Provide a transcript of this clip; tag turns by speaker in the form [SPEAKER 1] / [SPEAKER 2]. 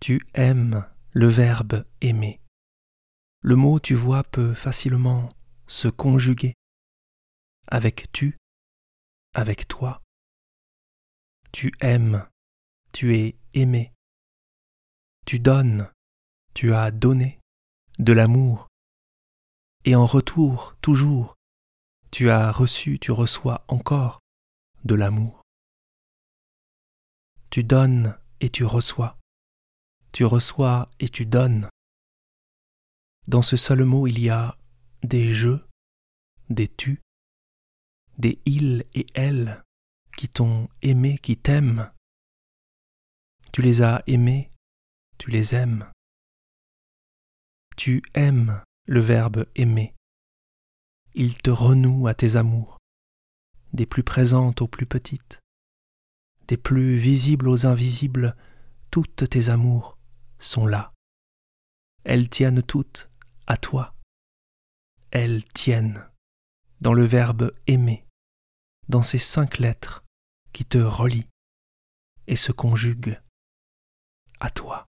[SPEAKER 1] Tu aimes le verbe aimer. Le mot, tu vois, peut facilement se conjuguer avec tu, avec toi. Tu aimes, tu es aimé. Tu donnes, tu as donné de l'amour. Et en retour, toujours, tu as reçu, tu reçois encore de l'amour. Tu donnes et tu reçois. Tu reçois et tu donnes. Dans ce seul mot, il y a des je, des tu, des il et elle qui t'ont aimé, qui t'aiment. Tu les as aimés, tu les aimes. Tu aimes le verbe aimer. Il te renoue à tes amours, des plus présentes aux plus petites, des plus visibles aux invisibles, toutes tes amours sont là. Elles tiennent toutes à toi. Elles tiennent dans le verbe aimer, dans ces cinq lettres qui te relient et se conjuguent à toi.